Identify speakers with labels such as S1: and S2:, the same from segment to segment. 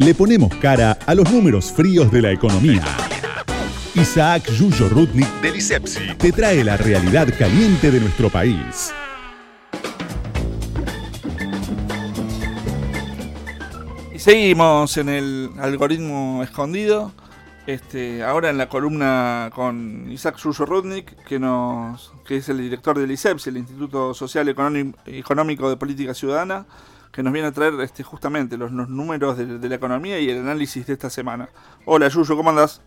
S1: Le ponemos cara a los números fríos de la economía. Isaac Yuyo Rudnik del ISEPSI te trae la realidad caliente de nuestro país.
S2: Y seguimos en el algoritmo escondido. Este, ahora en la columna con Isaac Yuyo Rudnik, que, nos, que es el director del ISEPSI, el Instituto Social Económico de Política Ciudadana que nos viene a traer este, justamente los, números de, la economía y el análisis de esta semana. Hola Yuyo, ¿cómo andás?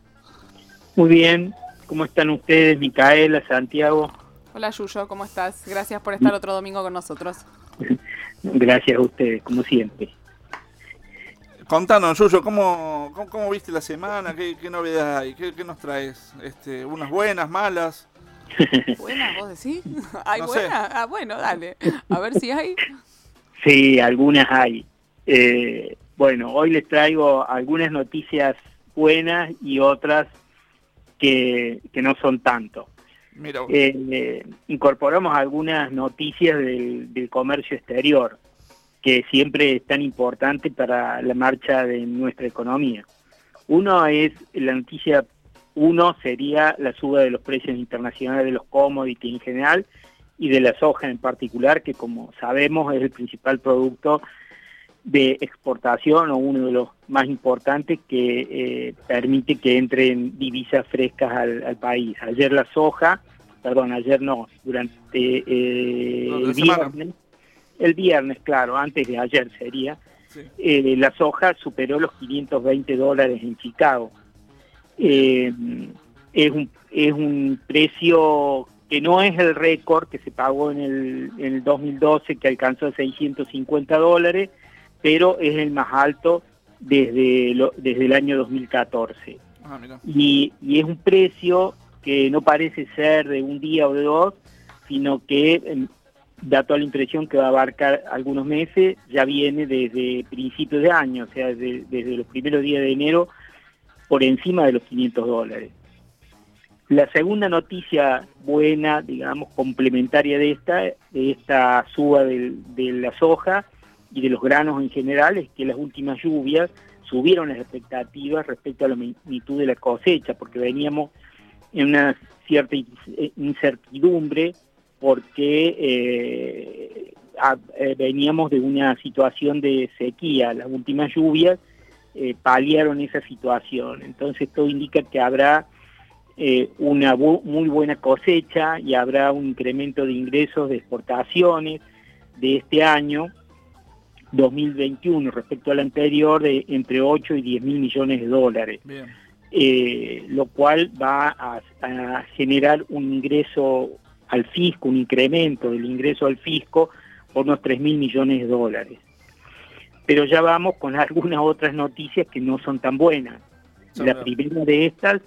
S3: Muy bien, ¿cómo están ustedes, Micaela, Santiago?
S4: Hola Yuyo, ¿cómo estás? Gracias por estar otro domingo con nosotros.
S3: Gracias a ustedes, como siempre.
S2: Contanos, Yuyo, ¿cómo, cómo, viste la semana? ¿Qué, qué novedades hay? ¿Qué, nos traes? Este, ¿Unas buenas, malas?
S4: ¿Buenas, vos decís? ¿Hay buenas? Ah, bueno, dale. A ver si hay.
S3: Sí, algunas hay. Eh, bueno, hoy les traigo algunas noticias buenas y otras que, no son tanto. Eh, incorporamos algunas noticias del, comercio exterior, que siempre es tan importante para la marcha de nuestra economía. Uno es, la noticia uno sería la suba de los precios internacionales de los commodities en general, y de la soja en particular, que como sabemos es el principal producto de exportación o uno de los más importantes que eh, permite que entren divisas frescas al, país. Ayer la soja, perdón, ayer no, durante eh, el viernes, el viernes, claro, antes de ayer sería, eh, la soja superó los 520 dólares en Chicago. es, un, es un precio que no es el récord que se pagó en el, 2012, que alcanzó 650 dólares, pero es el más alto desde, desde el año 2014. Ah, y, es un precio que no parece ser de un día o de dos, sino que em, da toda la impresión que va a abarcar algunos meses, ya viene desde principios de año, o sea, desde, desde los primeros días de enero, por encima de los 500 dólares. La segunda noticia buena, digamos, complementaria de esta, de esta suba de, la soja y de los granos en general, es que las últimas lluvias subieron las expectativas respecto a la magnitud de la cosecha, porque veníamos en una cierta incertidumbre porque eh, eh, veníamos de una situación de sequía. Las últimas lluvias eh, paliaron esa situación. Entonces todo indica que habrá eh, una muy buena cosecha y habrá un incremento de ingresos de exportaciones de este año 2021 respecto al anterior de entre 8 y 10 mil millones de dólares. Eh, lo cual va a, generar un ingreso al fisco, un incremento del ingreso al fisco por unos 3 mil millones de dólares. Pero ya vamos con algunas otras noticias que no son tan buenas. La primera de estas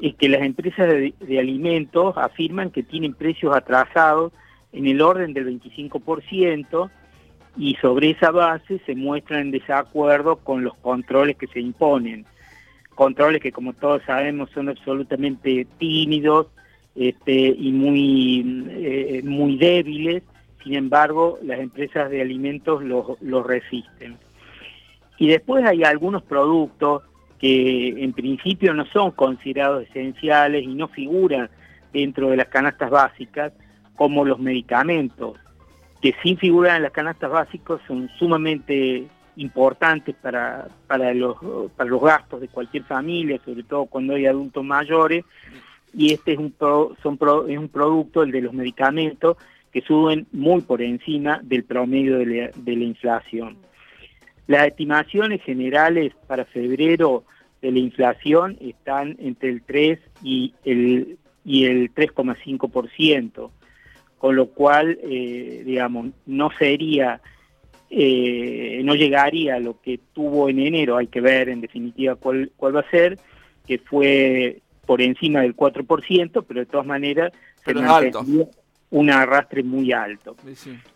S3: es que las empresas de, alimentos afirman que tienen precios atrasados en el orden del 25% y sobre esa base se muestran en desacuerdo con los controles que se imponen. Controles que como todos sabemos son absolutamente tímidos este, y muy, eh, muy débiles, sin embargo las empresas de alimentos los resisten. Y después hay algunos productos que en principio no son considerados esenciales y no figuran dentro de las canastas básicas, como los medicamentos, que sin figurar en las canastas básicas son sumamente importantes para, para, los, para los gastos de cualquier familia, sobre todo cuando hay adultos mayores, y este es un, son es un producto, el de los medicamentos, que suben muy por encima del promedio de la inflación. Las estimaciones generales para febrero de la inflación están entre el 3 y el, y el 3,5%, con lo cual, eh, digamos, no sería, eh, no llegaría a lo que tuvo en enero, hay que ver en definitiva cuál, cuál va a ser, que fue por encima del 4%, pero de todas maneras se un arrastre muy alto.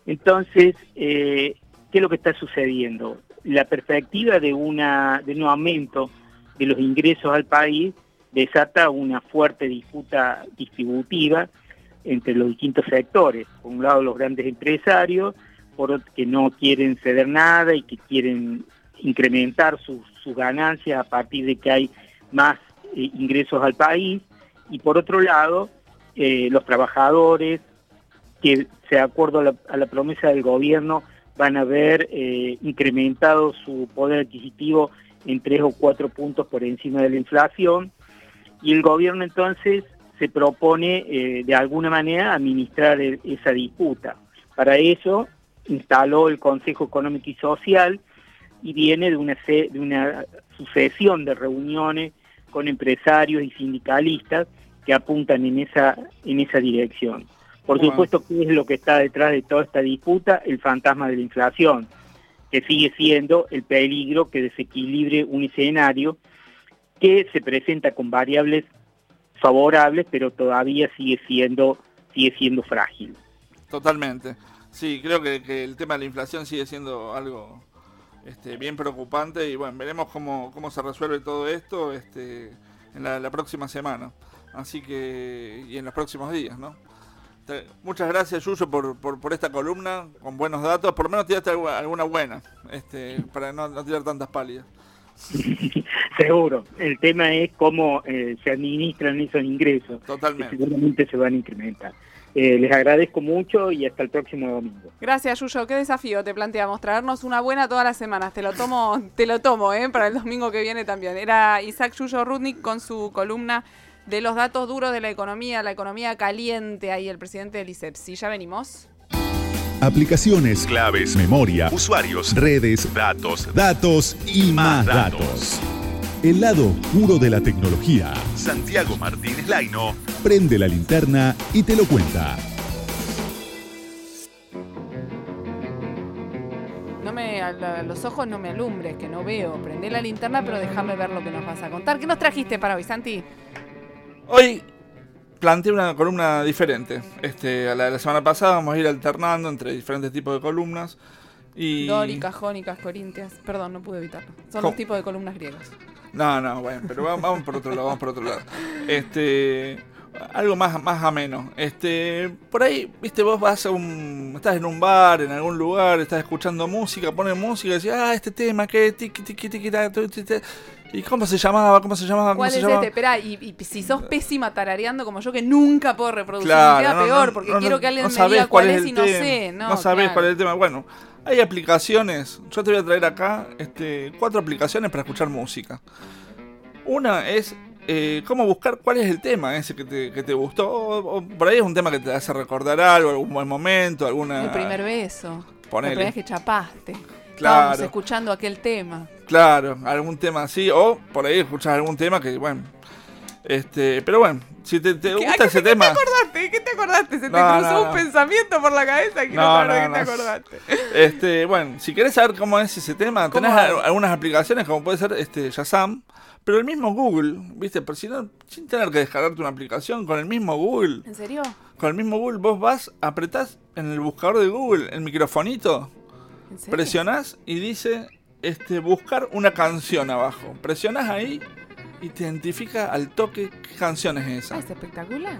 S3: Entonces, eh, ¿qué es lo que está sucediendo? La perspectiva de, una, de un aumento de los ingresos al país desata una fuerte disputa distributiva entre los distintos sectores. Por un lado los grandes empresarios, por otro que no quieren ceder nada y que quieren incrementar sus, ganancias a partir de que hay más eh, ingresos al país y por otro lado eh, los trabajadores que de acuerdo a la, promesa del gobierno van a ver eh, incrementado su poder adquisitivo en tres o cuatro puntos por encima de la inflación y el gobierno entonces se propone de alguna manera administrar e, esa disputa. Para eso instaló el Consejo Económico y Social y viene de una, de una sucesión de reuniones con empresarios y sindicalistas que apuntan en esa dirección. Por supuesto, ¿qué es lo que está detrás de toda esta disputa? El fantasma de la inflación, que sigue siendo el peligro que desequilibre un escenario que se presenta con variables favorables, pero todavía sigue siendo, sigue siendo frágil.
S2: Totalmente. Sí, creo que, el tema de la inflación sigue siendo algo este, bien preocupante y bueno, veremos cómo, cómo se resuelve todo esto este, en la, próxima semana. Así que, y en los próximos días, ¿no? Muchas gracias, Yuyo, por, por, esta columna con buenos datos. Por lo menos tiraste alguna buena, este, para no, tirar tantas pálidas.
S3: Seguro. El tema es cómo eh, se administran esos ingresos.
S2: Totalmente.
S3: seguramente se van a incrementar. Eh, les agradezco mucho y hasta el próximo domingo.
S4: Gracias, Yuyo. Qué desafío te planteamos, traernos una buena todas las semanas. Te lo tomo, te lo tomo, ¿eh? Para el domingo que viene también. Era Isaac Yuyo Rudnik con su columna de los datos duros de la economía, la economía caliente, ahí el presidente del ISEPSI. Ya venimos.
S1: Aplicaciones, claves, memoria, usuarios, redes, datos, datos y más datos. El lado oscuro de la tecnología. Santiago Martínez Laino prende la linterna y te lo cuenta.
S4: No me, los ojos no me alumbres, que no veo. Prende la linterna, pero déjame ver lo que nos vas a contar. ¿Qué nos trajiste para hoy, Santi?
S2: Hoy planteé una columna diferente. Este, a la de la semana pasada vamos a ir alternando entre diferentes tipos de columnas. Y...
S4: Dóricas, jónicas, corintias. Perdón, no pude evitarlo. Son los tipos de columnas griegas.
S2: No, no, bueno, pero vamos, por otro lado, vamos por otro lado. Este, algo más, más ameno. Este, por ahí, viste, vos vas a un, estás en un bar, en algún lugar, estás escuchando música, pones música y decís, ah, este tema, que tiki, tiki, tiki, ¿Y cómo se llamaba? ¿Cómo se llamaba?
S4: ¿Cuál
S2: es
S4: este? Esperá, y, si sos pésima tarareando como yo, que nunca puedo reproducir, me queda peor, porque quiero que alguien me diga cuál, es, y no sé. No,
S2: no sabés cuál es el tema. Bueno, hay aplicaciones, yo te voy a traer acá este, cuatro aplicaciones para escuchar música. Una es eh, cómo buscar cuál es el tema ese que te, que te gustó. O, por ahí es un tema que te hace recordar algo, algún buen momento, alguna...
S4: El primer beso.
S2: Ponele.
S4: La primera vez que chapaste. Claro. Estábamos escuchando aquel tema.
S2: Claro, algún tema así. O por ahí escuchas algún tema que, bueno... Este, pero bueno, si te, gusta ese tema.
S4: ¿Qué te acordaste? ¿Qué te acordaste? Se te cruzó un pensamiento por la cabeza que no, no, qué te acordaste.
S2: Este, bueno, si querés saber cómo es ese tema, tenés algunas aplicaciones como puede ser este Shazam, pero el mismo Google, ¿viste? Pero si no, sin tener que descargarte una aplicación, con el mismo Google.
S4: ¿En serio?
S2: Con el mismo Google vos vas, apretás en el buscador de Google el microfonito, ¿En serio? presionás y dice este buscar una canción abajo. Presionás ahí y te identifica al toque qué canción es esa.
S4: Ah, es espectacular.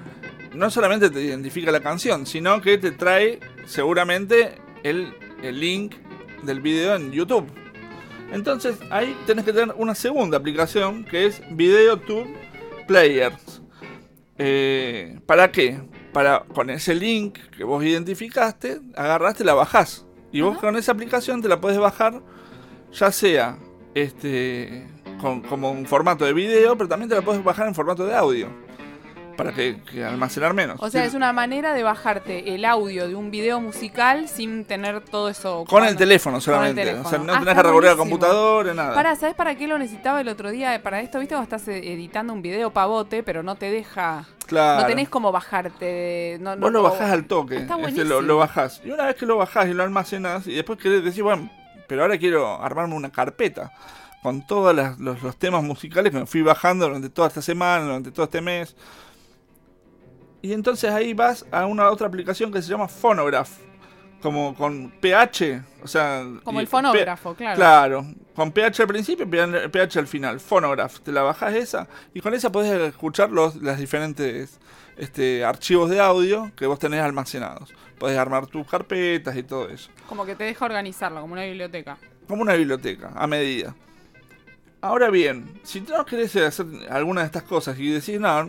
S2: No solamente te identifica la canción, sino que te trae seguramente el, link del video en YouTube. Entonces ahí tenés que tener una segunda aplicación que es VideoTube Players. Eh, ¿Para qué? Para con ese link que vos identificaste, agarraste, la bajás. Y vos con esa aplicación te la puedes bajar, ya sea este como un formato de video, pero también te la puedes bajar en formato de audio. Para que, almacenar menos.
S4: O sea, es una manera de bajarte el audio de un video musical sin tener todo eso.
S2: Con el teléfono solamente. O sea, no ah, tenés que recorrer el computador, nada.
S4: Para, ¿sabes para qué lo necesitaba el otro día? Para esto, viste, vos estás editando un video pavote, pero no te deja. Claro. No tenés como bajarte. No,
S2: vos lo bajás al toque. Está este, lo, lo, bajás. Y una vez que lo bajás y lo almacenas, y después querés decir, bueno, pero ahora quiero armarme una carpeta con todos los, temas musicales que me fui bajando durante toda esta semana, durante todo este mes. Y entonces ahí vas a una otra aplicación que se llama Phonograph. Como con PH, o sea...
S4: Como el fonógrafo, claro.
S2: Claro, con PH al principio y PH al final. Phonograph, te la bajas esa y con esa podés escuchar los las diferentes este, archivos de audio que vos tenés almacenados. Podés armar tus carpetas y todo eso.
S4: Como que te deja organizarlo, como una biblioteca.
S2: como una biblioteca, a medida. Ahora bien, si tú no querés hacer alguna de estas cosas y decís, no,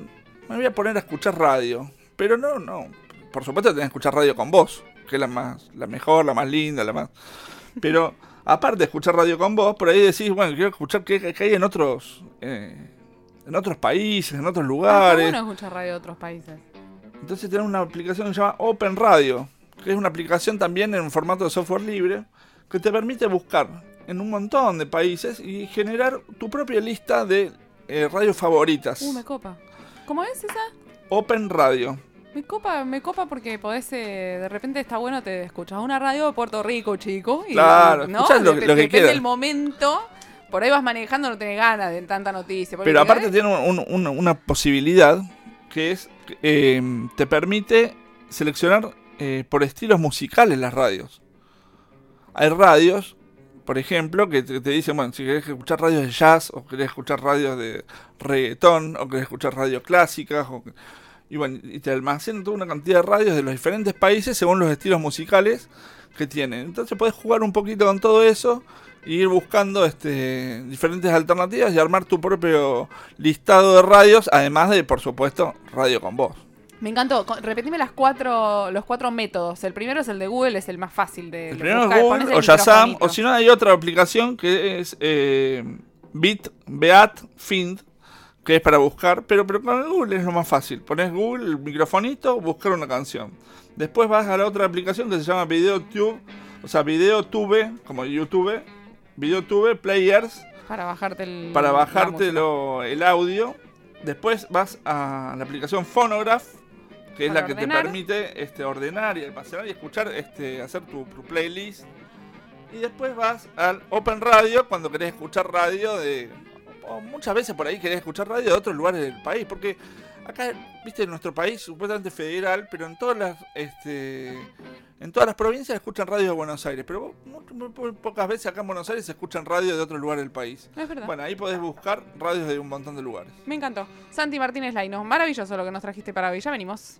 S2: me voy a poner a escuchar radio, pero no, no, por supuesto tenés que escuchar radio con vos, que es la más, la mejor, la más linda, la más... Pero aparte de escuchar radio con vos, por ahí decís, bueno, quiero escuchar qué, hay en otros... Eh, en otros países, en otros lugares.
S4: no escuchar radio de otros países?
S2: Entonces tenés una aplicación que se llama Open Radio, que es una aplicación también en formato de software libre, que te permite buscar en un montón de países y generar tu propia lista de eh, radios favoritas.
S4: Uh, me copa. ¿Cómo es esa?
S2: Open Radio.
S4: Me copa, me copa porque podés, eh, de repente está bueno, te escuchas una radio de Puerto Rico, chico.
S2: Y, claro, ¿no? lo, que Depende
S4: del momento. Por ahí vas manejando, no tenés ganas de tanta noticia.
S2: Pero aparte tiene una posibilidad que es, eh, te permite seleccionar eh, por estilos musicales las radios. Hay radios, por ejemplo, que te, dicen, bueno, si querés escuchar radios de jazz, o querés escuchar radios de reggaetón, o querés escuchar radios clásicas, y bueno, y te almacenan toda una cantidad de radios de los diferentes países según los estilos musicales que tienen. Entonces puedes jugar un poquito con todo eso y ir buscando este, diferentes alternativas y armar tu propio listado de radios, además de, por supuesto, radio con voz.
S4: Me encantó. Repetime las cuatro, los cuatro métodos. El primero es el de Google, es el más fácil de,
S2: el primero Es Google, o Shazam, o si no hay otra aplicación que es eh, Bit, Beat, Find, que es para buscar, pero, pero con Google es lo más fácil. Pones Google, el microfonito, buscar una canción. Después vas a la otra aplicación que se llama VideoTube, o sea, VideoTube, como YouTube, VideoTube Players.
S4: Para bajarte el,
S2: para bajarte el audio. Después vas a la aplicación Phonograph, que es la que te permite este, ordenar y almacenar y escuchar, este, hacer tu, playlist. Y después vas al Open Radio cuando querés escuchar radio de. muchas veces por ahí querés escuchar radio de otros lugares del país, porque acá, viste, en nuestro país, supuestamente federal, pero en todas las este en todas las provincias escuchan radio de Buenos Aires, pero muy, pocas veces acá en Buenos Aires se escuchan radio de otro lugar del país.
S4: Es verdad.
S2: Bueno, ahí podés buscar radios de un montón de lugares.
S4: Me encantó. Santi Martínez Laino, maravilloso lo que nos trajiste para hoy. Ya venimos.